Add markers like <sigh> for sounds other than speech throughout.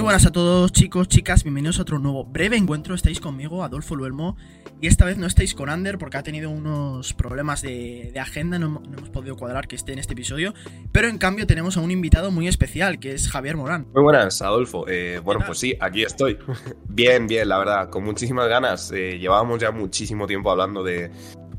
Muy buenas a todos chicos, chicas, bienvenidos a otro nuevo breve encuentro. Estáis conmigo, Adolfo Luelmo, y esta vez no estáis con Ander porque ha tenido unos problemas de, agenda, no, no, hemos podido cuadrar que esté en este episodio, pero en cambio tenemos a un invitado muy especial, que es Javier Morán. Muy buenas, Adolfo. Eh, bueno, pues sí, aquí estoy. <laughs> bien, bien, la verdad, con muchísimas ganas. Eh, llevábamos ya muchísimo tiempo hablando de,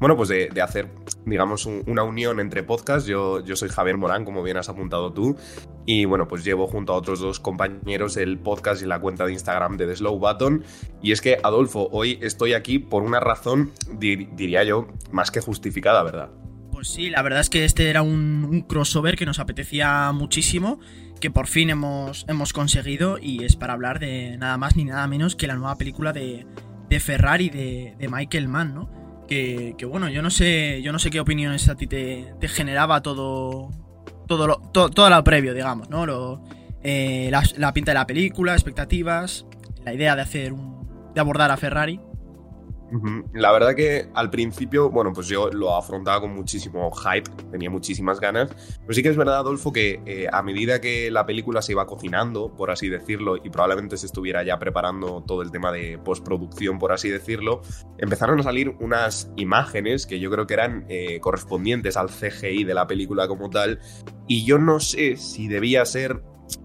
bueno, pues de, hacer, digamos, una unión entre podcasts. Yo, yo soy Javier Morán, como bien has apuntado tú, y bueno, pues llevo junto a otros dos compañeros el podcast y la cuenta de Instagram de The Slow Button. Y es que, Adolfo, hoy estoy aquí por una razón, diría yo, más que justificada, ¿verdad? Pues sí, la verdad es que este era un, crossover que nos apetecía muchísimo, que por fin hemos, hemos conseguido, y es para hablar de nada más ni nada menos que la nueva película de, Ferrari de, de Michael Mann, ¿no? Que, bueno, yo no sé, yo no sé qué opiniones a ti te, generaba todo, todo lo, todo, lo previo, digamos, ¿no? Lo, eh, la, la, pinta de la película, expectativas, la idea de hacer un, de abordar a Ferrari. La verdad que al principio, bueno, pues yo lo afrontaba con muchísimo hype, tenía muchísimas ganas, pero sí que es verdad, Adolfo, que eh, a medida que la película se iba cocinando, por así decirlo, y probablemente se estuviera ya preparando todo el tema de postproducción, por así decirlo, empezaron a salir unas imágenes que yo creo que eran eh, correspondientes al CGI de la película como tal, y yo no sé si debía ser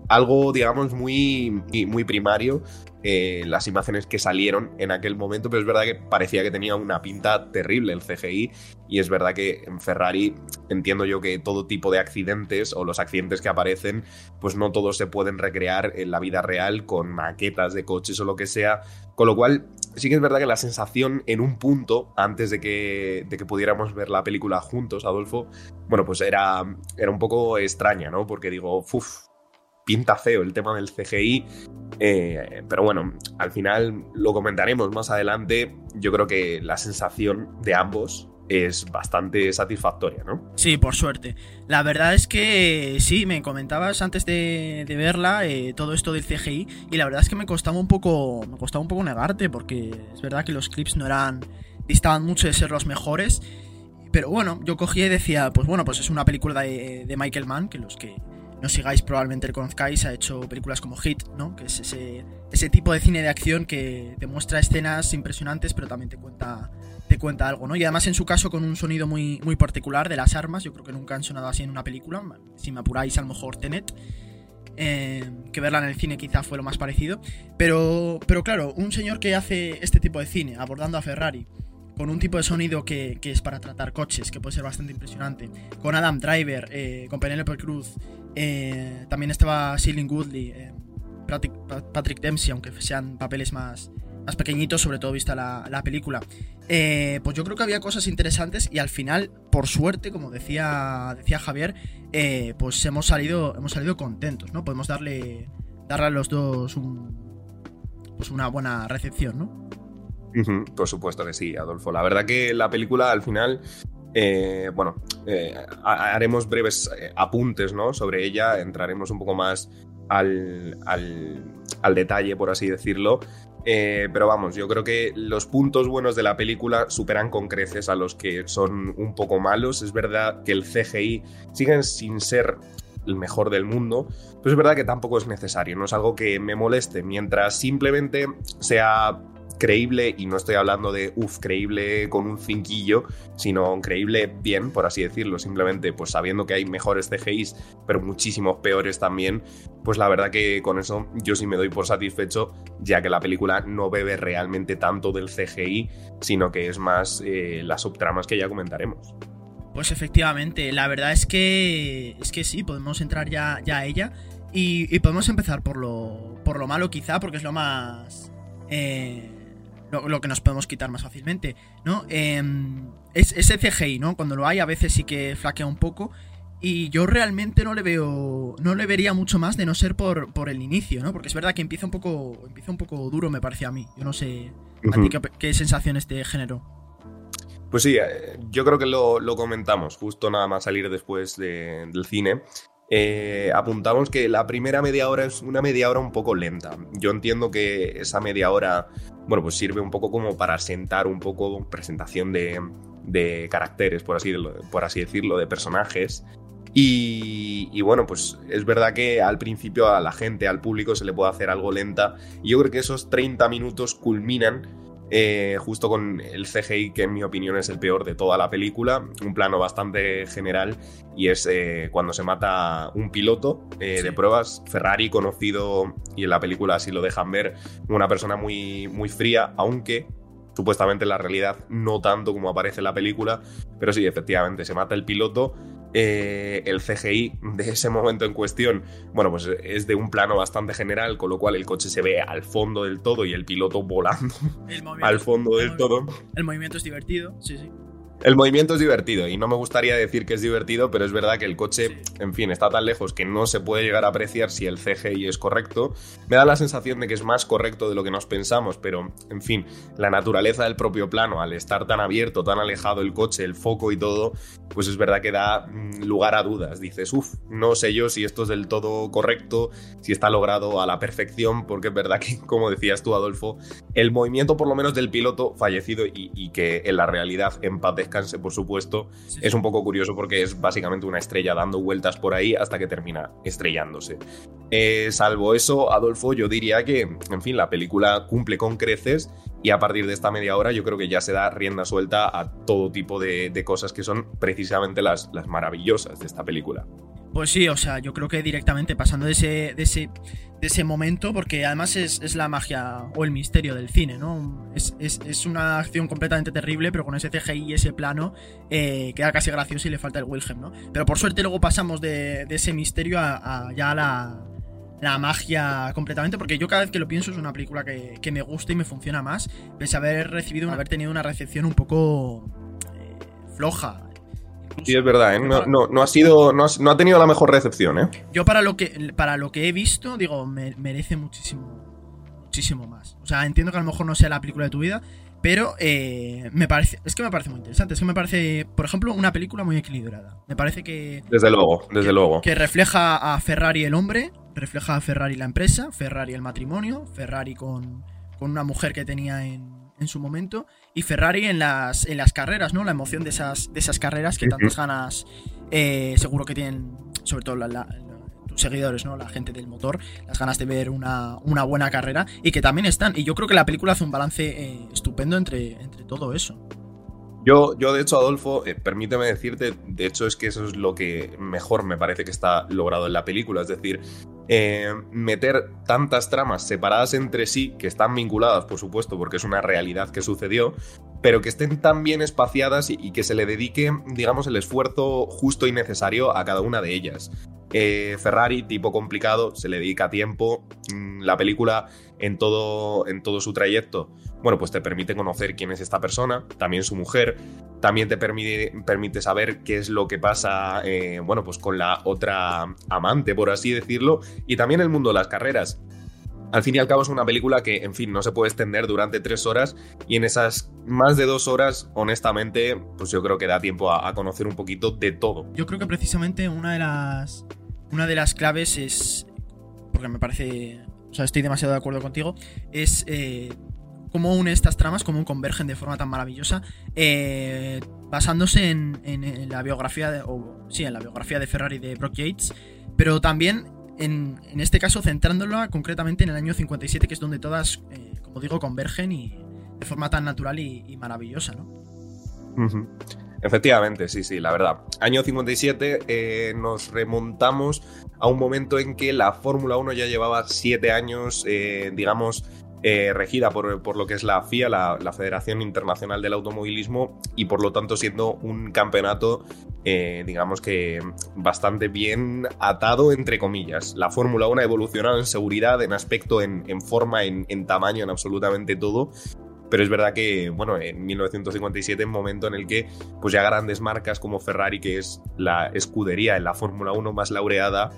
algo, digamos, muy, muy primario eh, las imágenes que salieron en aquel momento, pero es verdad que parecía que tenía una pinta terrible el CGI y es verdad que en Ferrari entiendo yo que todo tipo de accidentes o los accidentes que aparecen, pues no todos se pueden recrear en la vida real con maquetas de coches o lo que sea, con lo cual sí que es verdad que la sensación en un punto, antes de que, de que pudiéramos ver la película juntos, Adolfo, bueno, pues era, era un poco extraña, ¿no? Porque digo, uff, pinta feo el tema del CGI. Eh, pero bueno, al final lo comentaremos más adelante. Yo creo que la sensación de ambos es bastante satisfactoria, ¿no? Sí, por suerte. La verdad es que sí, me comentabas antes de, verla eh, todo esto del CGI y la verdad es que me costaba un poco, me costaba un poco negarte porque es verdad que los clips no eran, distaban mucho de ser los mejores. Pero bueno, yo cogía y decía, pues bueno, pues es una película de, de Michael Mann, que los que no sigáis, probablemente lo conozcáis, ha hecho películas como Hit, ¿no? Que es ese, ese tipo de cine de acción que te muestra escenas impresionantes, pero también te cuenta, te cuenta algo, ¿no? Y además en su caso con un sonido muy, muy particular de las armas, yo creo que nunca han sonado así en una película, si me apuráis a lo mejor Tenet. Eh, que verla en el cine quizá fue lo más parecido. Pero, pero claro, un señor que hace este tipo de cine, abordando a Ferrari, con un tipo de sonido que, que, es para tratar coches, que puede ser bastante impresionante, con Adam Driver, eh, con Penelope Cruz, eh, también estaba Sealing Woodley, eh, Patrick, Dempsey, aunque sean papeles más, más pequeñitos, sobre todo vista la, película. Eh, pues yo creo que había cosas interesantes y al final, por suerte, como decía, decía Javier, pues hemos salido, hemos salido contentos, ¿no? Podemos darle, darle a los dos pues una buena recepción, ¿no? por supuesto que sí, Adolfo. La verdad que la película al final eh, bueno, eh, haremos breves eh, apuntes ¿no? sobre ella, entraremos un poco más al, al, detalle, por así decirlo. pero vamos, yo creo que los puntos buenos de la película superan con creces a los que son un poco malos. Es verdad que el CGI sigue sin ser el mejor del mundo, pero es verdad que tampoco es necesario, no es algo que me moleste, mientras simplemente sea creíble, y no estoy hablando de, uff, creíble con un cinquillo, sino creíble bien, por así decirlo, simplemente pues sabiendo que hay mejores CGIs, pero muchísimos peores también, pues la verdad que con eso yo sí me doy por satisfecho, ya que la película no bebe realmente tanto del CGI, sino que es más eh, las subtramas que ya comentaremos. Pues efectivamente, la verdad es que es que sí, podemos entrar ya, ya a ella y, podemos empezar por lo, por lo malo quizá, porque es lo más... Eh, lo, que nos podemos quitar más fácilmente, ¿no? Em, es, ese CGI, ¿no? Cuando lo hay a veces sí que flaquea un poco y yo realmente no le veo, no le vería mucho más de no ser por, por el inicio, ¿no? Porque es verdad que empieza un poco, empieza un poco duro, me parece a mí. Yo no sé a ti qué, sensaciones te generó. Pues sí, eh, yo creo que lo, comentamos justo nada más salir después del cine. Eh, apuntamos que la primera media hora es una media hora un poco lenta. Yo entiendo que esa media hora, bueno, pues sirve un poco como para sentar un poco presentación de, caracteres, por así, por así decirlo, de personajes. Y, bueno, pues es verdad que al principio a la gente, al público, se le puede hacer algo lenta. Y yo creo que esos 30 minutos culminan eh, justo con el CGI, que en mi opinión es el peor de toda la película. Un plano bastante general y es eh, cuando se mata un piloto eh, de pruebas, Ferrari, conocido, y en la película así lo dejan ver, una persona muy, muy fría, aunque supuestamente en la realidad no tanto como aparece en la película, pero sí, efectivamente, se mata el piloto eh, el CGI de ese momento en cuestión, bueno, pues es de un plano bastante general, con lo cual el coche se ve al fondo del todo y el piloto volando <laughs> al fondo del todo. El movimiento es divertido, sí, sí. El movimiento es divertido y no me gustaría decir que es divertido, pero es verdad que el coche, en fin, está tan lejos que no se puede llegar a apreciar si el CGI es correcto. Me da la sensación de que es más correcto de lo que nos pensamos, pero, en fin, la naturaleza del propio plano, al estar tan abierto, tan alejado el coche, el foco y todo, pues es verdad que da mm, lugar a dudas. Dices, uff, no sé yo si esto es del todo correcto, si está logrado a la perfección, porque es verdad que, <laughs> como decías tú, Adolfo, el movimiento por lo menos del piloto fallecido y, y que en la realidad empate descanse, por supuesto, es un poco curioso porque es básicamente una estrella dando vueltas por ahí hasta que termina estrellándose. Eh, salvo eso, Adolfo, yo diría que, en fin, la película cumple con creces y a partir de esta media hora yo creo que ya se da rienda suelta a todo tipo de, cosas que son precisamente las, las maravillosas de esta película. Pues sí, o sea, yo creo que directamente pasando de ese, de ese, de ese momento, porque además es, la magia o el misterio del cine, ¿no? Es, una acción completamente terrible, pero con ese CGI y ese plano eh, queda casi gracioso y le falta el Wilhelm, ¿no? Pero por suerte luego pasamos de, ese misterio a, ya la, la magia completamente, porque yo cada vez que lo pienso es una película que, me gusta y me funciona más, pese a haber recibido, haber tenido una recepción un poco eh, floja Sí, es verdad, ¿eh? no, ha sido, no ha, tenido la mejor recepción, ¿eh? Yo para lo que, para lo que he visto, digo, merece muchísimo, muchísimo más. O sea, entiendo que a lo mejor no sea la película de tu vida, pero eh, me parece, es que me parece muy interesante. Es que me parece, por ejemplo, una película muy equilibrada. Me parece que... Desde luego, desde luego. Que refleja a Ferrari el hombre, refleja a Ferrari la empresa, Ferrari el matrimonio, Ferrari con, con una mujer que tenía en, en su momento y Ferrari en las, en las carreras, ¿no? La emoción de esas, de esas carreras que tantas ganas eh, seguro que tienen, sobre todo tus seguidores, ¿no? La gente del motor, las ganas de ver una, buena carrera y que también están. Y yo creo que la película hace un balance eh, estupendo entre, entre todo eso. Yo, yo, de hecho, Adolfo, eh, permíteme decirte, de hecho es que eso es lo que mejor me parece que está logrado en la película, es decir, eh, meter tantas tramas separadas entre sí, que están vinculadas, por supuesto, porque es una realidad que sucedió, pero que estén tan bien espaciadas y, que se le dedique, digamos, el esfuerzo justo y necesario a cada una de ellas. Eh, Ferrari, tipo complicado, se le dedica tiempo. Mm, la película en todo, en todo su trayecto bueno, pues te permite conocer quién es esta persona, también su mujer, también te permite, saber qué es lo que pasa, eh, bueno, pues con la otra amante, por así decirlo, y también el mundo de las carreras. Al fin y al cabo es una película que, en fin, no se puede extender durante tres horas y en esas más de dos horas, honestamente, pues yo creo que da tiempo a, conocer un poquito de todo. Yo creo que precisamente una de las, una de las claves es, porque me parece, o sea, estoy demasiado de acuerdo contigo, es eh, cómo une estas tramas, cómo convergen de forma tan maravillosa, eh, basándose en, la biografía de, sí, en la biografía de Ferrari de Brock Yates, pero también en, este caso centrándola concretamente en el año 57, que es donde todas, eh, como digo, convergen y de forma tan natural y, maravillosa, ¿no? Efectivamente, sí, sí, la verdad. Año 57 eh, nos remontamos a un momento en que la Fórmula 1 ya llevaba siete años, digamos, eh, regida por, lo que es la FIA, la, Federación Internacional del Automovilismo, y por lo tanto siendo un campeonato, eh, digamos que bastante bien atado, entre comillas. La Fórmula 1 ha evolucionado en seguridad, en aspecto, en, forma, en, tamaño, en absolutamente todo. Pero es verdad que, bueno, en 1957, en momento en el que, pues ya grandes marcas como Ferrari, que es la escudería en la Fórmula 1 más laureada,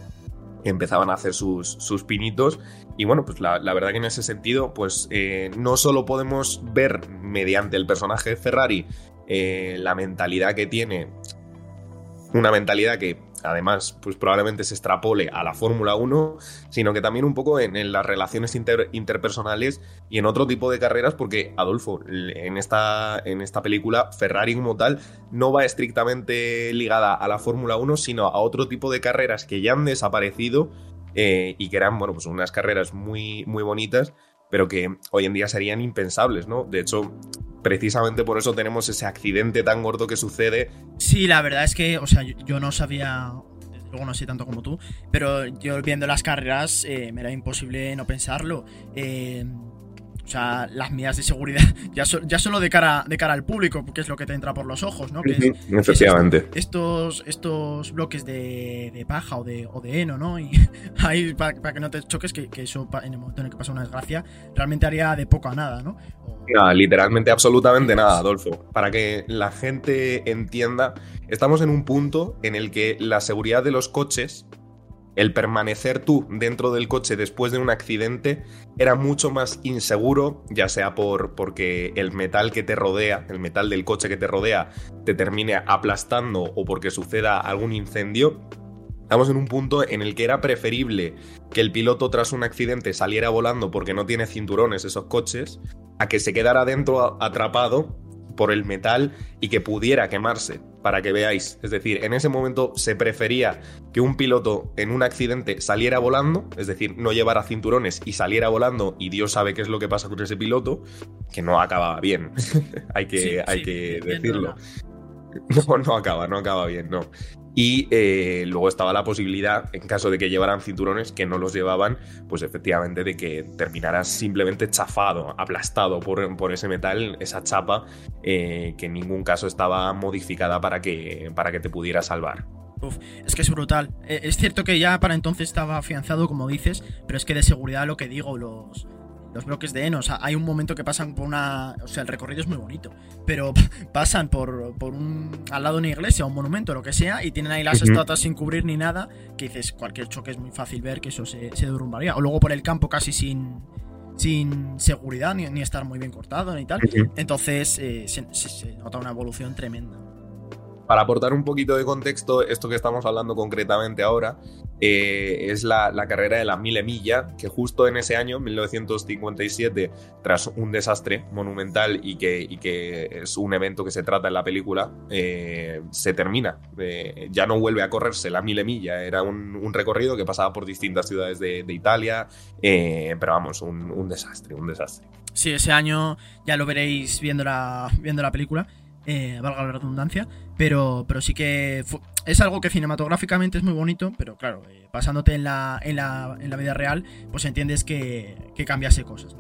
empezaban a hacer sus, sus pinitos. Y bueno, pues la, verdad que en ese sentido, pues eh, no solo podemos ver mediante el personaje de Ferrari eh, la mentalidad que tiene, una mentalidad que además, pues probablemente se extrapole a la Fórmula 1, sino que también un poco en, las relaciones interpersonales y en otro tipo de carreras, porque Adolfo, en esta, en esta película, Ferrari como tal no va estrictamente ligada a la Fórmula 1, sino a otro tipo de carreras que ya han desaparecido eh, y que eran, bueno, pues unas carreras muy, muy bonitas, pero que hoy en día serían impensables, ¿no? De hecho, precisamente por eso tenemos ese accidente tan gordo que sucede. Sí, la verdad es que, o sea, yo, no sabía, desde luego no sé tanto como tú, pero yo viendo las carreras eh, me era imposible no pensarlo. Eh, o sea, las medidas de seguridad, <laughs> ya, ya solo de cara, de cara al público, que es lo que te entra por los ojos, ¿no? Que Efectivamente. estos, estos bloques de, paja o de, o de heno, ¿no? <laughs> Y ahí, para, que no te choques, que, eso en el momento en el que pasa una desgracia, realmente haría de poco a nada, ¿no? Nada, literalmente absolutamente nada, Adolfo. Para que la gente entienda, estamos en un punto en el que la seguridad de los coches el permanecer tú dentro del coche después de un accidente era mucho más inseguro, ya sea por porque el metal que te rodea, el metal del coche que te rodea, te termine aplastando o porque suceda algún incendio. Estamos en un punto en el que era preferible que el piloto tras un accidente saliera volando porque no tiene cinturones esos coches, a que se quedara dentro atrapado por el metal y que pudiera quemarse, para que veáis. Es decir, en ese momento se prefería que un piloto en un accidente saliera volando, es decir, no llevara cinturones y saliera volando y Dios sabe qué es lo que pasa con ese piloto, que no acababa bien, <laughs> hay que, hay que decirlo. <laughs> No, no acaba, no acaba bien, no. Y eh, luego estaba la posibilidad, en caso de que llevaran cinturones, que no los llevaban, pues efectivamente de que terminaras simplemente chafado, aplastado por, por ese metal, esa chapa, eh, que en ningún caso estaba modificada para que, para que te pudiera salvar. Uf, es que es brutal. Eh, es cierto que ya para entonces estaba afianzado, como dices, pero es que de seguridad lo que digo, los, los bloques de heno. O sea, hay un momento que pasan por una. O sea, el recorrido es muy bonito. Pero <laughs> pasan por, por un. al lado de una iglesia, un monumento, lo que sea, y tienen ahí las estatuas sin cubrir ni nada. Que dices, cualquier choque es muy fácil ver que eso se, derrumbaría. O luego por el campo casi sin. sin seguridad, ni, estar muy bien cortado, ni tal. Entonces eh, se nota una evolución tremenda. Para aportar un poquito de contexto, esto que estamos hablando concretamente ahora eh, es la, carrera de la Mille Milla, que justo en ese año, 1957, tras un desastre monumental y que, es un evento que se trata en la película, eh, se termina. Eh, ya no vuelve a correrse la Mille Milla, era un, recorrido que pasaba por distintas ciudades de, Italia, pero vamos, un, un, desastre, un desastre. Sí, ese año ya lo veréis viendo la, viendo la película eh, valga la redundancia, pero, pero sí que es algo que cinematográficamente es muy bonito, pero claro, eh, pasándote en la, en, la, en la vida real, pues entiendes que, que cambiase cosas,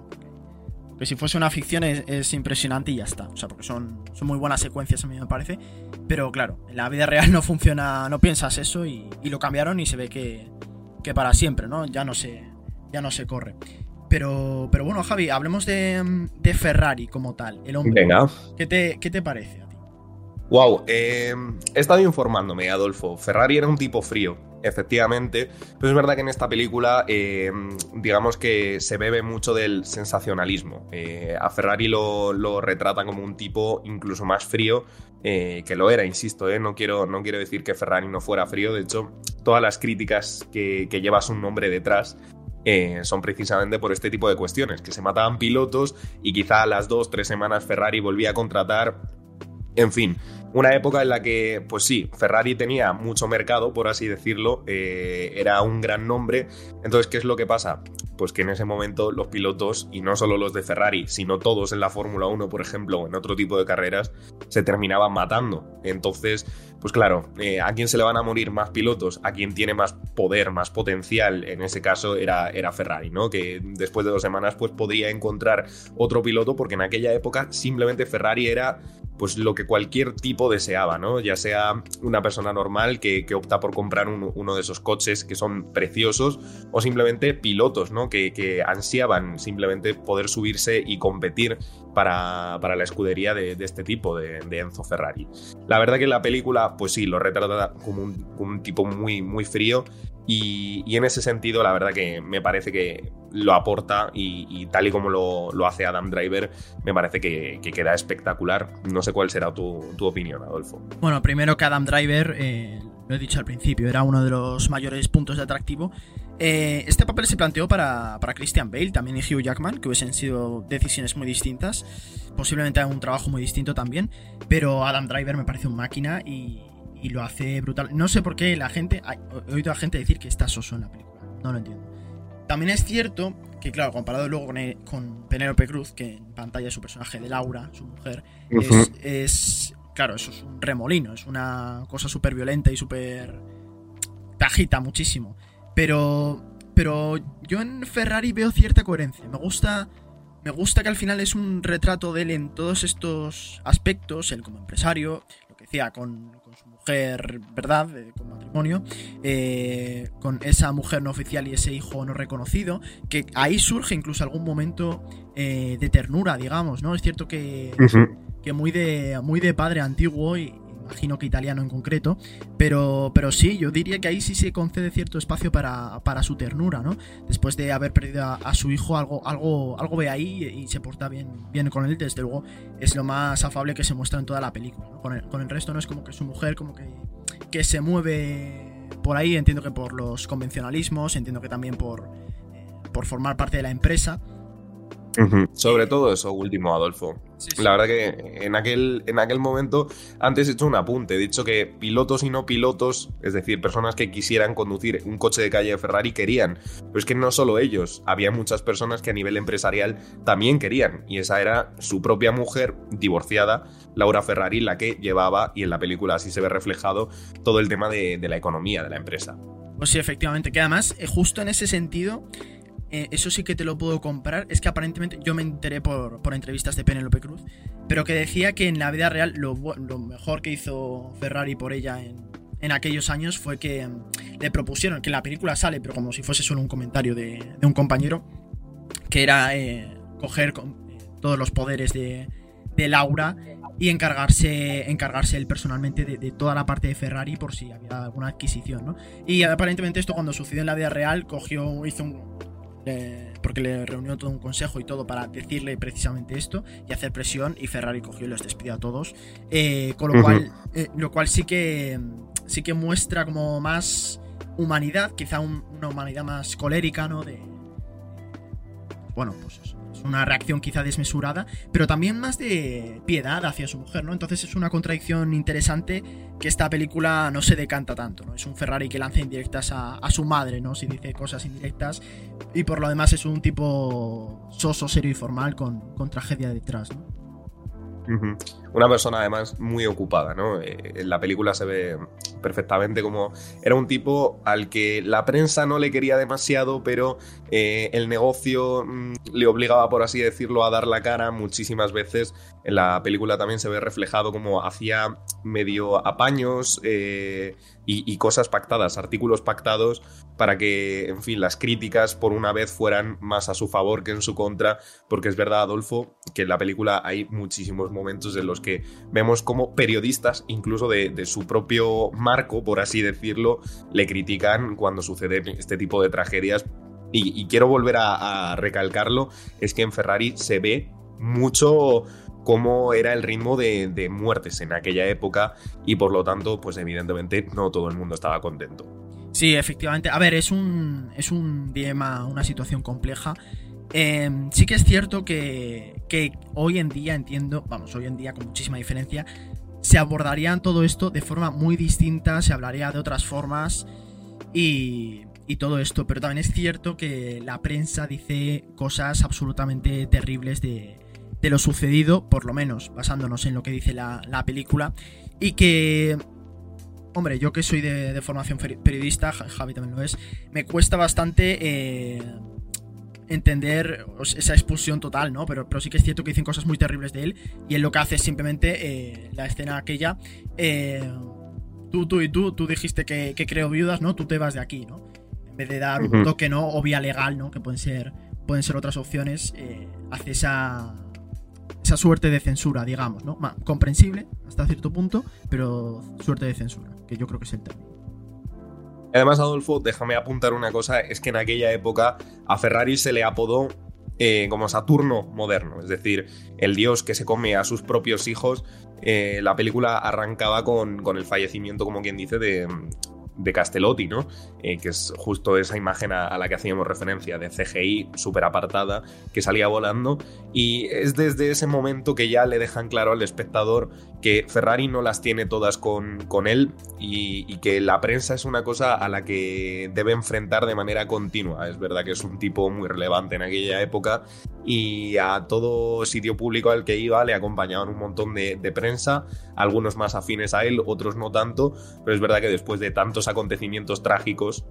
Porque, si fuese una ficción es, impresionante y ya está, o sea, porque son, son muy buenas secuencias a mí me parece, pero claro, en la vida real no funciona, no piensas eso y, lo cambiaron y se ve que, que para siempre, ¿no? Ya no se, ya no se corre. Pero, pero bueno, Javi, hablemos de, Ferrari como tal, el hombre. Venga. ¿Qué te, qué te parece a ti? Wow, eh, he estado informándome, Adolfo. Ferrari era un tipo frío, efectivamente. Pero es verdad que en esta película, eh, digamos que se bebe mucho del sensacionalismo. Eh, a Ferrari lo, lo, retratan como un tipo incluso más frío que lo era, insisto. No, quiero, no quiero decir que Ferrari no fuera frío. De hecho, todas las críticas que, que llevas un nombre detrás eh, son precisamente por este tipo de cuestiones, que se mataban pilotos y quizá a las dos, tres semanas Ferrari volvía a contratar. En fin, una época en la que, pues sí, Ferrari tenía mucho mercado, por así decirlo, eh, era un gran nombre. Entonces, ¿qué es lo que pasa? Pues que en ese momento los pilotos, y no solo los de Ferrari, sino todos en la Fórmula 1, por ejemplo, en otro tipo de carreras, se terminaban matando. Entonces, pues claro, eh, ¿a quién se le van a morir más pilotos? A quien tiene más poder, más potencial, en ese caso era, era Ferrari, ¿no? Que después de dos semanas, pues podría encontrar otro piloto, porque en aquella época simplemente Ferrari era pues lo que cualquier tipo deseaba, ¿no? Ya sea una persona normal que, opta por comprar uno de esos coches que son preciosos o simplemente pilotos, ¿no? Que, ansiaban simplemente poder subirse y competir para, la escudería de, este tipo, de, Enzo Ferrari. La verdad que la película, pues sí, lo retrata como un, tipo muy, muy frío y, en ese sentido, la verdad que me parece que lo aporta y, tal y como lo, hace Adam Driver, me parece que, queda espectacular. No sé cuál será tu, opinión, Adolfo. Bueno, primero que Adam Driver, eh, lo he dicho al principio, era uno de los mayores puntos de atractivo. Eh, este papel se planteó para, para, Christian Bale, también y Hugh Jackman, que hubiesen sido decisiones muy distintas, posiblemente un trabajo muy distinto también, pero Adam Driver me parece un máquina y, y lo hace brutal. No sé por qué la gente, he oído a gente decir que está soso en la película, no lo entiendo. También es cierto que, claro, comparado luego con, con Penélope Cruz, que en pantalla es su personaje de Laura, su mujer, es, Claro, eso es un remolino, es una cosa súper violenta y súper. Tajita muchísimo. Pero. Pero yo en Ferrari veo cierta coherencia. Me gusta. Me gusta que al final es un retrato de él en todos estos aspectos, él como empresario, lo que decía, con, su mujer, ¿verdad? con matrimonio, eh, con esa mujer no oficial y ese hijo no reconocido, que ahí surge incluso algún momento eh, de ternura, digamos, ¿no? Es cierto que, que muy de, muy de padre antiguo y imagino que italiano en concreto, pero, pero sí, yo diría que ahí sí se concede cierto espacio para, para su ternura, ¿no? Después de haber perdido a, su hijo, algo, algo, algo ve ahí y se porta bien, bien con él, desde luego es lo más afable que se muestra en toda la película, con, el, resto no es como que su mujer como que, que se mueve por ahí, entiendo que por los convencionalismos, entiendo que también por, eh, por formar parte de la empresa, sobre todo eso último, Adolfo. La verdad que en aquel, en aquel momento, antes he hecho un apunte, he dicho que pilotos y no pilotos, es decir, personas que quisieran conducir un coche de calle de Ferrari querían. Pero es que no solo ellos, había muchas personas que a nivel empresarial también querían. Y esa era su propia mujer divorciada, Laura Ferrari, la que llevaba, y en la película así se ve reflejado, todo el tema de, de la economía de la empresa. Pues sí, efectivamente, que además, eh, justo en ese sentido eh, eso sí que te lo puedo comprar. Es que aparentemente yo me enteré por, entrevistas de Penélope Cruz, pero que decía que en la vida real lo, mejor que hizo Ferrari por ella en, aquellos años fue que mm, le propusieron, que la película sale, pero como si fuese solo un comentario de, un compañero, que era eh, coger eh, todos los poderes de, Laura y encargarse, encargarse él personalmente de, toda la parte de Ferrari por si había alguna adquisición, ¿no? Y aparentemente esto cuando sucedió en la vida real cogió, hizo un, porque le reunió todo un consejo y todo para decirle precisamente esto y hacer presión y Ferrari cogió y los despidió a todos. Eh, con lo cual, eh, lo cual sí que, sí que muestra como más humanidad, quizá una humanidad más colérica, ¿no? De, bueno, pues eso una reacción quizá desmesurada, pero también más de piedad hacia su mujer, ¿no? Entonces es una contradicción interesante que esta película no se decanta tanto, ¿no? Es un Ferrari que lanza indirectas a, su madre, ¿no? Si dice cosas indirectas, y por lo demás es un tipo soso, serio y formal con, con tragedia detrás, ¿no? Una persona además muy ocupada, ¿no? Eh, en la película se ve perfectamente como era un tipo al que la prensa no le quería demasiado, pero eh, el negocio mm, le obligaba, por así decirlo, a dar la cara muchísimas veces. En la película también se ve reflejado como hacía medio apaños eh, y, cosas pactadas, artículos pactados, para que, en fin, las críticas por una vez fueran más a su favor que en su contra, porque es verdad, Adolfo, que en la película hay muchísimos momentos en los que vemos como periodistas, incluso de, su propio marco, por así decirlo, le critican cuando sucede este tipo de tragedias. Y, quiero volver a recalcarlo, es que en Ferrari se ve mucho cómo era el ritmo de, muertes en aquella época y por lo tanto, pues evidentemente no todo el mundo estaba contento. Sí, efectivamente. A ver, es un, es un dilema, una situación compleja. Em, sí que es cierto que, que hoy en día, entiendo, vamos, hoy en día con muchísima diferencia, se abordarían todo esto de forma muy distinta, se hablaría de otras formas y, y todo esto, pero también es cierto que la prensa dice cosas absolutamente terribles de, de lo sucedido, por lo menos basándonos en lo que dice la, película, y que, hombre, yo que soy de, formación periodista, Javi también lo es, me cuesta bastante eh, entender esa expulsión total, ¿no? Pero, pero sí que es cierto que dicen cosas muy terribles de él, y él lo que hace es simplemente eh, la escena aquella, eh, tú, tú y tú, tú dijiste que, que creo viudas, ¿no? Tú te vas de aquí, ¿no? En vez de dar un toque, ¿no? O vía legal, ¿no? Que pueden ser, pueden ser otras opciones, hace esa esa suerte de censura, digamos, ¿no? comprensible hasta cierto punto, pero suerte de censura, que yo creo que es el término. Además, Adolfo, déjame apuntar una cosa, es que en aquella época a Ferrari se le apodó eh, como Saturno moderno, es decir, el dios que se come a sus propios hijos, eh, la película arrancaba con, con, el fallecimiento, como quien dice, de, de Castellotti, ¿no? Eh, que es justo esa imagen a, la que hacíamos referencia, de CGI súper apartada, que salía volando. Y es desde ese momento que ya le dejan claro al espectador que Ferrari no las tiene todas con, con él y, y, que la prensa es una cosa a la que debe enfrentar de manera continua. Es verdad que es un tipo muy relevante en aquella época y a todo sitio público al que iba le acompañaban un montón de, prensa, algunos más afines a él, otros no tanto, pero es verdad que después de tantos acontecimientos trágicos,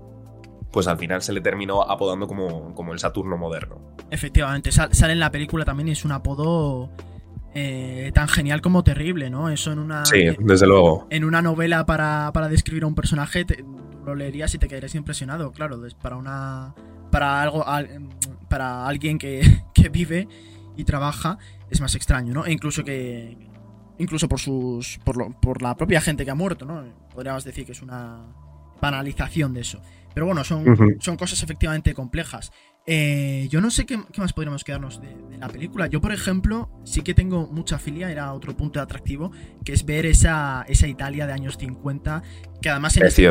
pues al final se le terminó apodando como, como el Saturno moderno. Efectivamente, sale en la película también, es un apodo eh, tan genial como terrible, ¿no? Eso en una. Sí, desde luego. En una novela para, para describir a un personaje, lo leerías y te quedarías impresionado, claro. Para una. Para algo. Para alguien que, <laughs> que vive y trabaja, es más extraño, ¿no? E incluso que. Incluso por sus. Por, lo, por la propia gente que ha muerto, ¿no? Podríamos decir que es una banalización de eso. Pero bueno, son, son cosas efectivamente complejas. Eh, yo no sé qué, más podríamos quedarnos de, la película. Yo, por ejemplo, sí que tengo mucha filia, era otro punto atractivo, que es ver esa, esa Italia de años 50, que además en, este,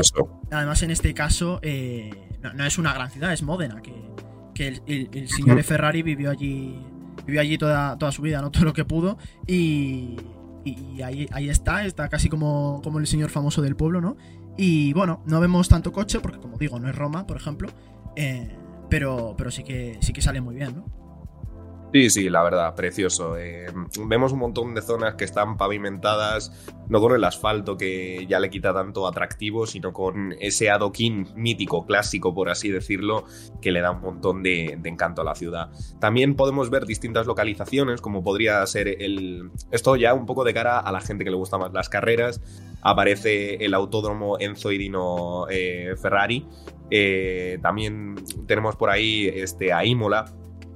además en este caso eh, no, es una gran ciudad, es Módena, que, el, señor de Ferrari vivió allí vivió allí toda, toda su vida, ¿no? <laughs> Todo lo que pudo y, y ahí, ahí, está, está casi como, como el señor famoso del pueblo, ¿no? Y bueno, no vemos tanto coche, porque como digo, no es Roma, por ejemplo. Eh, pero, pero sí que sí que sale muy bien, ¿no? Sí, sí, la verdad, precioso. Eh, vemos un montón de zonas que están pavimentadas, no con el asfalto que ya le quita tanto atractivo, sino con ese adoquín mítico, clásico, por así decirlo, que le da un montón de, de, encanto a la ciudad. También podemos ver distintas localizaciones, como podría ser el... Esto ya un poco de cara a la gente que le gusta más las carreras. Aparece el autódromo Enzo Irino eh, Ferrari. Eh, también tenemos por ahí este, a Imola,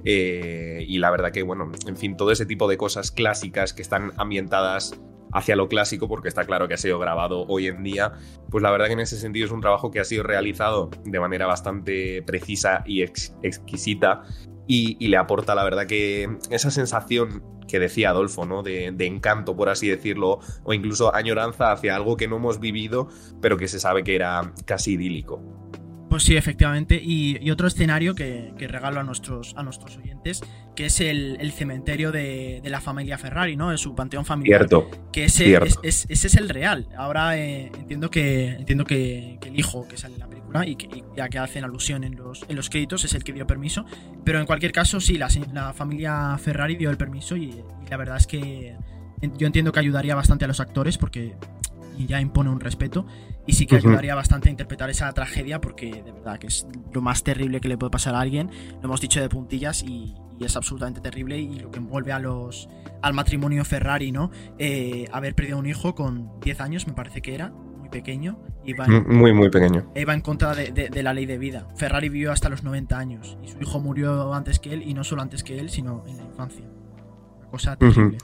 eh, y la verdad que, bueno, en fin, todo ese tipo de cosas clásicas que están ambientadas hacia lo clásico, porque está claro que ha sido grabado hoy en día, pues la verdad que en ese sentido es un trabajo que ha sido realizado de manera bastante precisa y exquisita y, le aporta, la verdad que esa sensación que decía Adolfo, ¿no? De, encanto, por así decirlo, o incluso añoranza hacia algo que no hemos vivido, pero que se sabe que era casi idílico. Pues sí, efectivamente. Y, otro escenario que, regalo a nuestros, a nuestros oyentes, que es el, cementerio de, la familia Ferrari, ¿no? Es su panteón familiar. Cierto. Que ese, Es, ese es el real. Ahora eh, entiendo, que, entiendo que, el hijo que sale en la película y, que, ya que hacen alusión en los, en los créditos es el que dio permiso. Pero en cualquier caso, sí, la, la familia Ferrari dio el permiso y, y la verdad es que yo entiendo que ayudaría bastante a los actores porque ya impone un respeto y sí que ayudaría bastante a interpretar esa tragedia porque de verdad que es lo más terrible que le puede pasar a alguien. Lo hemos dicho de puntillas y, es absolutamente terrible y lo que envuelve a los al matrimonio Ferrari, ¿no? Eh, haber perdido un hijo con 10 años, me parece que era, muy pequeño. Iba muy, muy pequeño. Iba en contra de, la ley de vida. Ferrari vivió hasta los 90 años y su hijo murió antes que él y no solo antes que él, sino en la infancia. Una cosa terrible.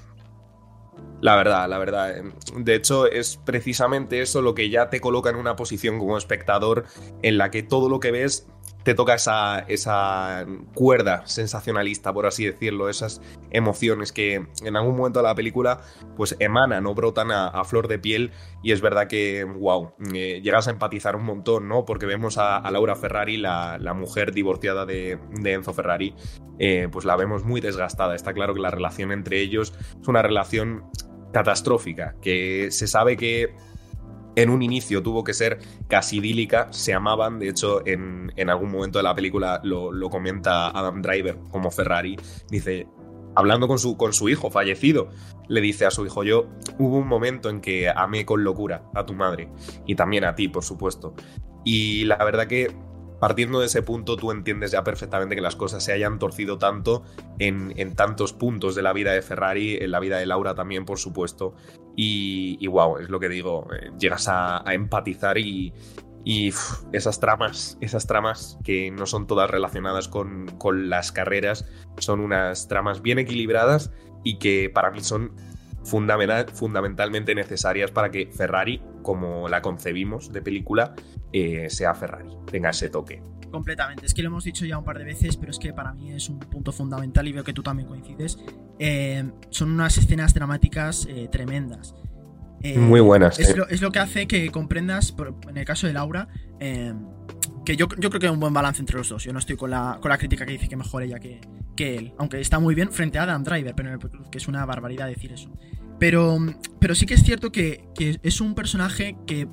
La verdad, la verdad. De hecho, es precisamente eso lo que ya te coloca en una posición como espectador en la que todo lo que ves te toca esa, esa cuerda sensacionalista, por así decirlo, esas emociones que en algún momento de la película pues emanan o brotan a, flor de piel y es verdad que, wow, eh, llegas a empatizar un montón, ¿no? Porque vemos a, Laura Ferrari, la, mujer divorciada de, Enzo Ferrari, eh, pues la vemos muy desgastada. Está claro que la relación entre ellos es una relación catastrófica, que se sabe que en un inicio tuvo que ser casi idílica, se amaban, de hecho en, algún momento de la película lo, comenta Adam Driver como Ferrari, dice, hablando con su, con su hijo fallecido, le dice a su hijo, yo hubo un momento en que amé con locura a tu madre y también a ti, por supuesto. Y la verdad que partiendo de ese punto tú entiendes ya perfectamente que las cosas se hayan torcido tanto en, tantos puntos de la vida de Ferrari, en la vida de Laura también, por supuesto. Y, wow, es lo que digo, eh, llegas a, empatizar y, esas tramas, esas tramas que no son todas relacionadas con, con las carreras, son unas tramas bien equilibradas y que para mí son fundamentalmente necesarias para que Ferrari como la concebimos de película, eh, sea Ferrari, tenga ese toque. Completamente, es que lo hemos dicho ya un par de veces, pero es que para mí es un punto fundamental y veo que tú también coincides. Eh, son unas escenas dramáticas eh, tremendas. Muy buenas. Es, lo, es, lo, que hace que comprendas, en el caso de Laura, que yo, yo, creo que hay un buen balance entre los dos. Yo no estoy con la, con la crítica que dice que mejor ella que, que él, aunque está muy bien frente a Adam Driver, pero que es una barbaridad decir eso. Pero, pero sí que es cierto que, que es un personaje que.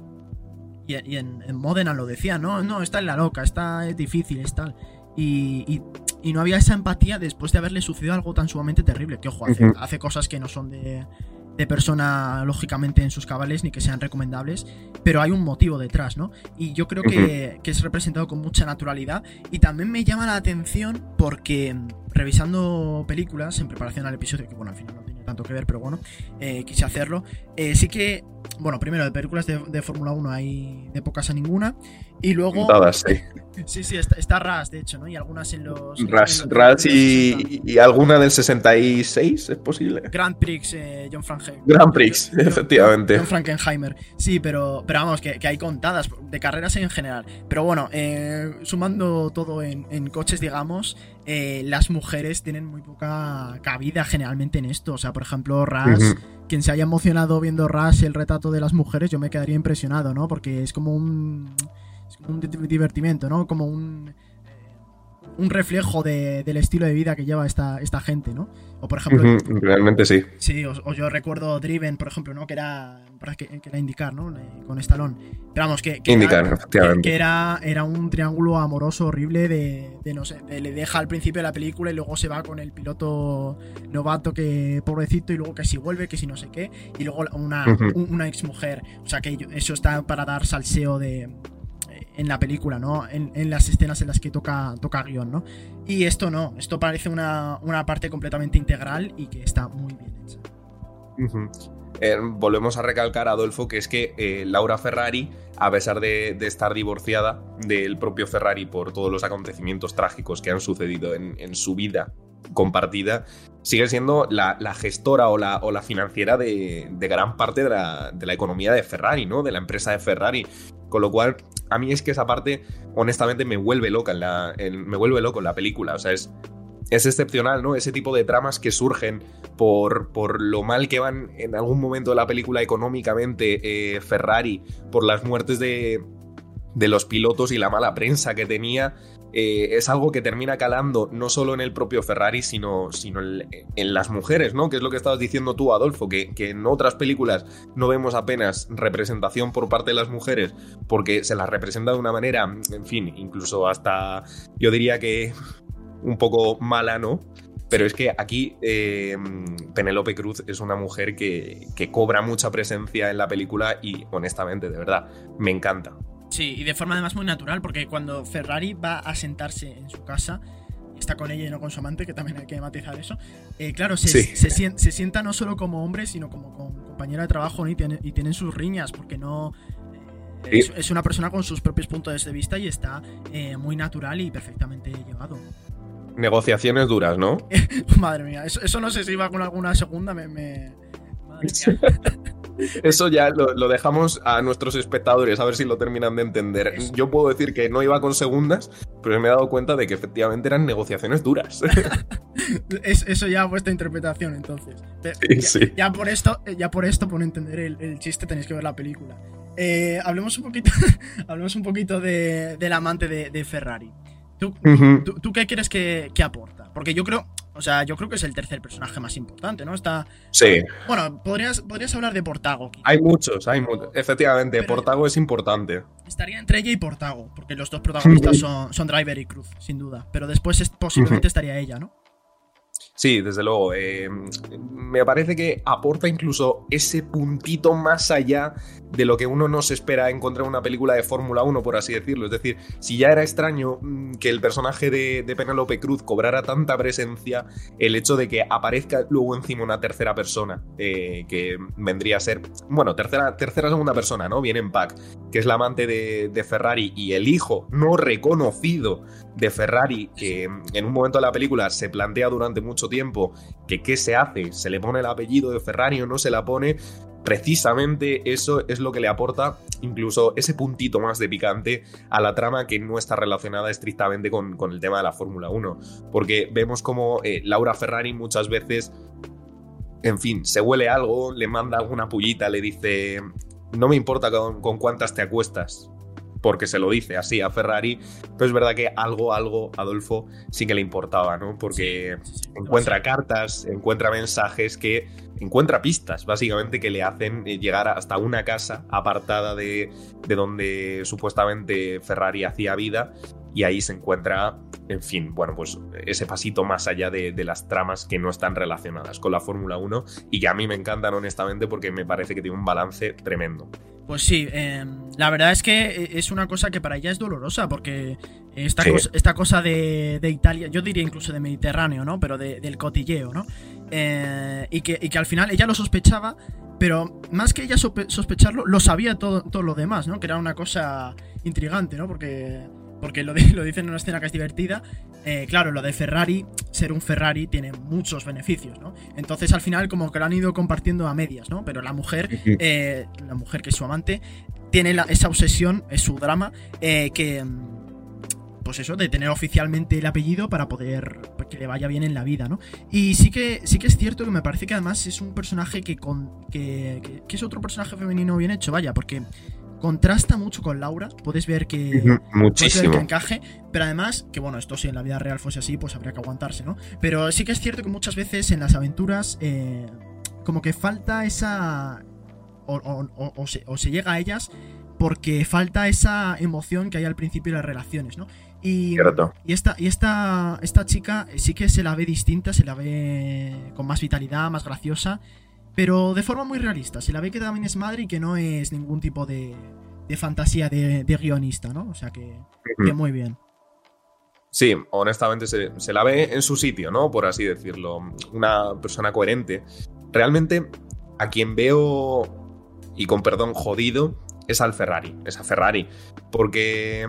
Y, en, Modena lo decía, no, no, está en la loca, está es difícil, es tal. Y, y, no había esa empatía después de haberle sucedido algo tan sumamente terrible. Que ojo, hace, hace cosas que no son de, de persona, lógicamente, en sus cabales, ni que sean recomendables, pero hay un motivo detrás, ¿no? Y yo creo que, que, es representado con mucha naturalidad. Y también me llama la atención porque, revisando películas en preparación al episodio, que bueno, al final no tanto que ver, pero bueno, eh, quise hacerlo, eh, sí que, bueno, primero, de películas de, de Fórmula 1 hay de pocas a ninguna, y luego... Sí. Sí, sí, está, está RAS, de hecho, ¿no? Y algunas en los... RAS, RAS y, y, alguna del 66, ¿es posible? Grand Prix, eh, John Frankenheimer. Grand Prix, efectivamente. John Frankenheimer. Sí, pero, pero vamos, que, que, hay contadas, de carreras en general. Pero bueno, eh, sumando todo en, en, coches, digamos, eh, las mujeres tienen muy poca cabida generalmente en esto. O sea, por ejemplo, RAS... Uh -huh. Quien se haya emocionado viendo Rush, el retrato de las mujeres, yo me quedaría impresionado, ¿no? Porque es como un un divertimento, ¿no? Como un, un reflejo de, del estilo de vida que lleva esta, esta gente, ¿no? O por ejemplo... Uh -huh, realmente sí. Sí, o, o, yo recuerdo Driven, por ejemplo, ¿no? Que era... Que, que era Indicar, ¿no? Con Stallone. Pero vamos, que, que Indicar, era, efectivamente. Que, que, era, era un triángulo amoroso horrible de, de, no sé, de, le deja al principio de la película y luego se va con el piloto novato que pobrecito y luego que si vuelve, que si no sé qué, y luego una, uh -huh. una ex mujer. O sea que eso está para dar salseo de, en la película, ¿no? En, las escenas en las que toca, toca guion, ¿no? Y esto no, esto parece una, una parte completamente integral y que está muy bien hecha. Eh, volvemos a recalcar, Adolfo, que es que eh, Laura Ferrari, a pesar de, estar divorciada del propio Ferrari por todos los acontecimientos trágicos que han sucedido en, su vida compartida, sigue siendo la, gestora o la, financiera de, de, gran parte de la, de la economía de Ferrari, ¿no? De la empresa de Ferrari. Con lo cual, a mí es que esa parte, honestamente, me vuelve loca en la. Me vuelve loco la película. O sea, es. Es excepcional, ¿no? Ese tipo de tramas que surgen por, por lo mal que van en algún momento de la película económicamente eh, Ferrari, por las muertes de, de los pilotos y la mala prensa que tenía. Eh, es algo que termina calando no solo en el propio Ferrari, sino, sino en, las mujeres, ¿no? Que es lo que estabas diciendo tú, Adolfo, que, que, en otras películas no vemos apenas representación por parte de las mujeres, porque se las representa de una manera, en fin, incluso hasta, yo diría que un poco mala, ¿no? Pero es que aquí eh, Penélope Cruz es una mujer que, que cobra mucha presencia en la película y honestamente, de verdad, me encanta. Sí, y de forma además muy natural, porque cuando Ferrari va a sentarse en su casa, está con ella y no con su amante, que también hay que matizar eso, eh, claro, se, sí. se, se, se, sienta no solo como hombre, sino como, como compañera de trabajo ¿no? y, tiene, y, tienen sus riñas, porque no... Eh, sí. es, es, una persona con sus propios puntos de vista y está eh, muy natural y perfectamente llevado. Negociaciones duras, ¿no? <laughs> Madre mía, eso, eso, no sé si iba con alguna segunda, me... me... Madre mía. <laughs> Eso ya lo, lo, dejamos a nuestros espectadores a ver si lo terminan de entender. Yo puedo decir que no iba con segundas, pero me he dado cuenta de que efectivamente eran negociaciones duras. <laughs> es, eso ya vuestra interpretación, entonces. Sí, ya, sí. ya, por esto, ya por esto, por entender el, el chiste, tenéis que ver la película. Eh, hablemos un poquito, <laughs> hablemos un poquito de, del amante de, de Ferrari. ¿Tú, uh -huh. ¿tú, ¿tú, qué crees que, que aporta? Porque yo creo, o sea, yo creo que es el tercer personaje más importante, ¿no? Está. Sí. Bueno, podrías, podrías hablar de Portago. Quizá. Hay muchos, hay muchos. Efectivamente, Pero Portago es importante. Estaría entre ella y Portago, porque los dos protagonistas <laughs> son, son Driver y Cruz, sin duda. Pero después es, posiblemente estaría ella, ¿no? Sí, desde luego. Eh, me parece que aporta incluso ese puntito más allá de lo que uno no se espera encontrar en una película de Fórmula 1, por así decirlo. Es decir, si ya era extraño mm, que el personaje de, de, Penélope Cruz cobrara tanta presencia, el hecho de que aparezca luego encima una tercera persona, eh, que vendría a ser, bueno, tercera, tercera segunda persona, ¿no? Viene en pack, que es la amante de, de Ferrari y el hijo no reconocido de Ferrari, que en un momento de la película se plantea durante mucho tiempo que qué se hace, se le pone el apellido de Ferrari o no se la pone, precisamente eso es lo que le aporta incluso ese puntito más de picante a la trama que no está relacionada estrictamente con, el tema de la Fórmula 1. Porque vemos como eh, Laura Ferrari muchas veces, en fin, se huele algo, le manda alguna pullita, le dice, no me importa con cuántas te acuestas, porque se lo dice así a Ferrari, pero es verdad que algo, algo, Adolfo sí que le importaba, ¿no? Porque encuentra cartas, encuentra mensajes que encuentra pistas, básicamente, que le hacen llegar hasta una casa apartada de, de donde supuestamente Ferrari hacía vida y ahí se encuentra, en fin, bueno, pues ese pasito más allá de, de las tramas que no están relacionadas con la Fórmula 1 y que a mí me encantan honestamente porque me parece que tiene un balance tremendo. Pues sí, em, la verdad es que eh, es una cosa que para ella es dolorosa, porque esta, cosa, esta cosa de, Italia, yo diría incluso de Mediterráneo, ¿no? Pero del cotilleo, ¿no? Eh, y, que, y, que, al final ella lo sospechaba, pero más que ella sospecharlo, lo sabía todo, todo lo demás, ¿no? Que era una cosa intrigante, ¿no? Porque porque lo, <laughs> lo dicen en una escena que es divertida. Eh, claro, lo de Ferrari, ser un Ferrari tiene muchos beneficios, ¿no? Entonces al final como que lo han ido compartiendo a medias, ¿no? Pero la mujer, eh, la mujer que es su amante, tiene esa obsesión, es su drama, eh, que pues eso, de tener oficialmente el apellido para poder que le vaya bien en la vida, ¿no? Y sí que, sí que es cierto que me parece que además es un personaje que, con, que, que es otro personaje femenino bien hecho, vaya, porque contrasta mucho con Laura. Puedes ver que. Muchísimo. encaje. Pero además, que bueno, esto si en la vida real fuese así, pues habría que aguantarse, ¿no? Pero sí que es cierto que muchas veces en las aventuras. Eh, como que falta esa. O, se, llega a ellas porque falta esa emoción que hay al principio de las relaciones, ¿no? Y, y, esta, y esta, esta chica sí que se la ve distinta, se la ve con más vitalidad, más graciosa. Pero de forma muy realista. Se la ve que también es madre y que no es ningún tipo de, fantasía de, guionista, ¿no? O sea que, muy bien. Sí, honestamente se, la ve en su sitio, ¿no? Por así decirlo. Una persona coherente. Realmente, a quien veo, y con perdón, jodido, es al Ferrari. Es a Ferrari. Porque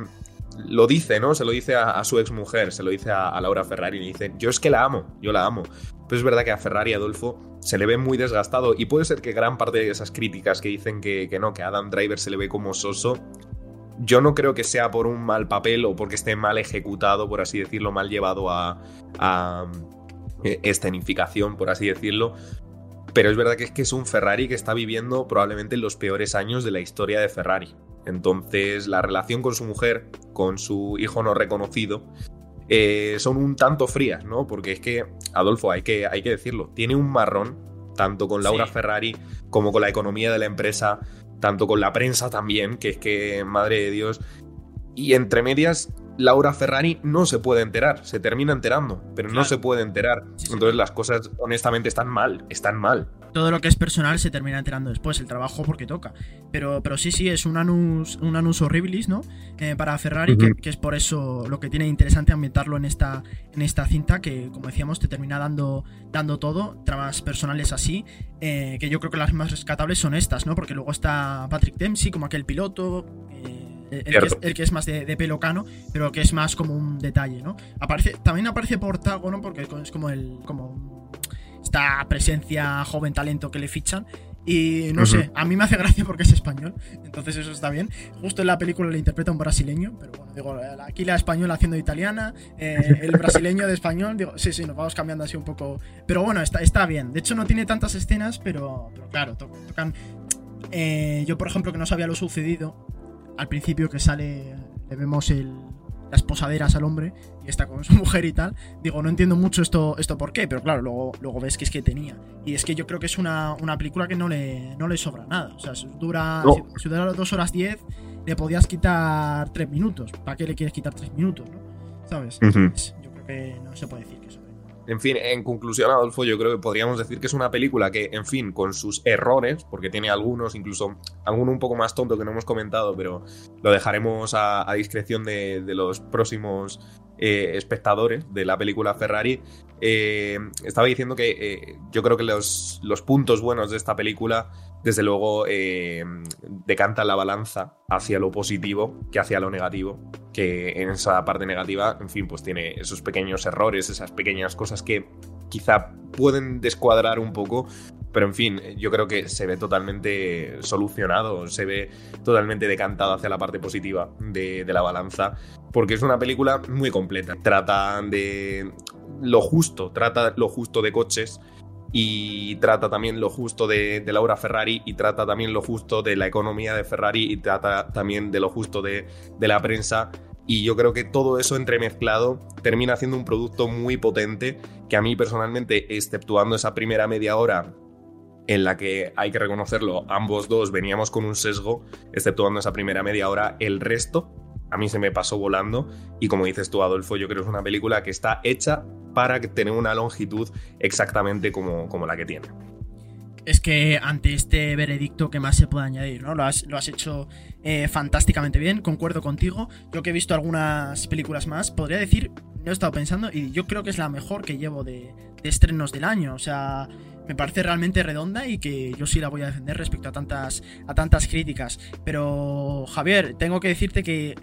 lo dice, ¿no? Se lo dice a, su ex mujer, se lo dice a, a, Laura Ferrari y dice, yo es que la amo, yo la amo. Pero es verdad que a Ferrari Adolfo se le ve muy desgastado y puede ser que gran parte de esas críticas que dicen que, no, que Adam Driver se le ve como soso, yo no creo que sea por un mal papel o porque esté mal ejecutado, por así decirlo, mal llevado a, a eh, escenificación, por así decirlo. Pero es verdad que es que es un Ferrari que está viviendo probablemente los peores años de la historia de Ferrari. Entonces, la relación con su mujer, con su hijo no reconocido, eh, son un tanto frías, ¿no? Porque es que, Adolfo, hay que, hay que decirlo, tiene un marrón, tanto con Laura Ferrari como con la economía de la empresa, tanto con la prensa también, que es que, madre de Dios. Y entre medias, Laura Ferrari no se puede enterar, se termina enterando, pero no se puede enterar. Entonces las cosas honestamente están mal, están mal. Todo lo que es personal se termina enterando después, el trabajo porque toca. Pero, pero sí, sí, es un anus, un anus horribilis, ¿no? Eh, para Ferrari, que, es por eso lo que tiene interesante ambientarlo en esta, en esta cinta, que como decíamos, te termina dando, dando todo, tramas personales así, eh, que yo creo que las más rescatables son estas, ¿no? Porque luego está Patrick Dempsey como aquel piloto. Eh, el que, es, más de, pelo cano, pero que es más como un detalle, ¿no? Aparece, también aparece Portago, ¿no? Porque es como el. como esta presencia joven talento que le fichan. Y no sé, a mí me hace gracia porque es español, entonces eso está bien. Justo en la película le interpreta un brasileño, pero bueno, digo, aquí la española haciendo italiana, eh, el brasileño de español, digo, sí, sí, nos vamos cambiando así un poco. Pero bueno, está, está bien. De hecho, no tiene tantas escenas, pero, claro, tocan. Eh, yo, por ejemplo, que no sabía lo sucedido, al principio que sale, le vemos el, las posaderas al hombre y está con su <laughs> mujer y tal. Digo, no entiendo mucho esto, esto por qué, pero claro, luego, luego ves que es que tenía. Y es que yo creo que es una, película que no le, no le sobra nada. O sea, si dura, si, dura dos horas diez, le podías quitar tres minutos. ¿Para qué le quieres quitar tres minutos? ¿no? ¿Sabes? Yo creo que no se puede decir que eso. En fin, en conclusión, Adolfo, yo creo que podríamos decir que es una película que, en fin, con sus errores, porque tiene algunos, incluso alguno un poco más tonto que no hemos comentado, pero lo dejaremos a, discreción de, los próximos eh, espectadores de la película Ferrari. Eh, estaba diciendo que eh, yo creo que los, los puntos buenos de esta película desde luego eh, decanta la balanza hacia lo positivo que hacia lo negativo, que en esa parte negativa, en fin, pues tiene esos pequeños errores, esas pequeñas cosas que quizá pueden descuadrar un poco, Pero en fin, yo creo que se ve totalmente solucionado, se ve totalmente decantado hacia la parte positiva de, de la balanza, porque es una película muy completa. Trata de lo justo, trata lo justo de coches y trata también lo justo de, Laura Ferrari y trata también lo justo de la economía de Ferrari y trata también de lo justo de, de la prensa. Y yo creo que todo eso entremezclado termina haciendo un producto muy potente que a mí personalmente, exceptuando esa primera media hora en la que hay que reconocerlo, ambos dos veníamos con un sesgo, exceptuando esa primera media hora, el resto a mí se me pasó volando y como dices tú, Adolfo, yo creo que es una película que está hecha para tener una longitud exactamente como, como la que tiene. Es que ante este veredicto, ¿qué más se puede añadir? ¿no? Lo, has, lo has hecho eh, fantásticamente bien, concuerdo contigo. Yo que he visto algunas películas más, podría decir, no he estado pensando, y yo creo que es la mejor que llevo de, de estrenos del año. O sea, me parece realmente redonda y que yo sí la voy a defender respecto a tantas, a tantas críticas. Pero, Javier, tengo que decirte que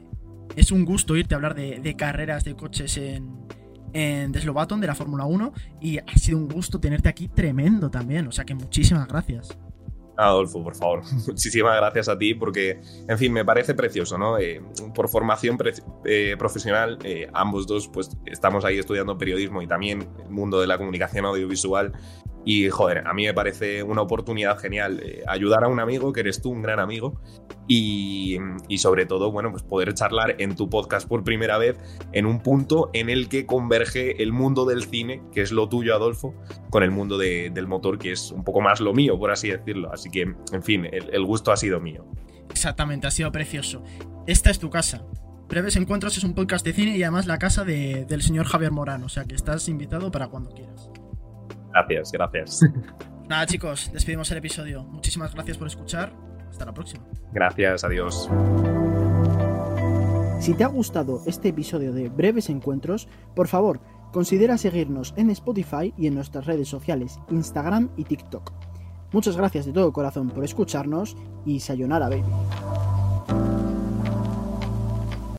es un gusto irte a hablar de, carreras de coches en, en Deslobaton de la Fórmula 1 y ha sido un gusto tenerte aquí tremendo también, o sea que muchísimas gracias. Adolfo, por favor, <laughs> muchísimas gracias a ti porque, en fin, me parece precioso, ¿no? Eh, por formación eh, profesional, eh, ambos dos, pues estamos ahí estudiando periodismo y también el mundo de la comunicación audiovisual y joder, a mí me parece una oportunidad genial eh, ayudar a un amigo, que eres tú, un gran amigo, y, sobre todo, bueno, pues poder charlar en tu podcast por primera vez en un punto en el que converge el mundo del cine, que es lo tuyo, Adolfo, con el mundo del motor, que es un poco más lo mío, por así decirlo. Así que, en fin, el, gusto ha sido mío. Exactamente, ha sido precioso. Esta es tu casa. Breves Encuentros es un podcast de cine y además la casa del señor Javier Morán, o sea que estás invitado para cuando quieras. Gracias, gracias. <laughs> Nada, chicos, despedimos el episodio. Muchísimas gracias por escuchar. Hasta la próxima. Gracias, adiós. Si te ha gustado este episodio de Breves Encuentros, por favor, considera seguirnos en Spotify y en nuestras redes sociales, Instagram y TikTok. Muchas gracias de todo corazón por escucharnos y sayonara baby.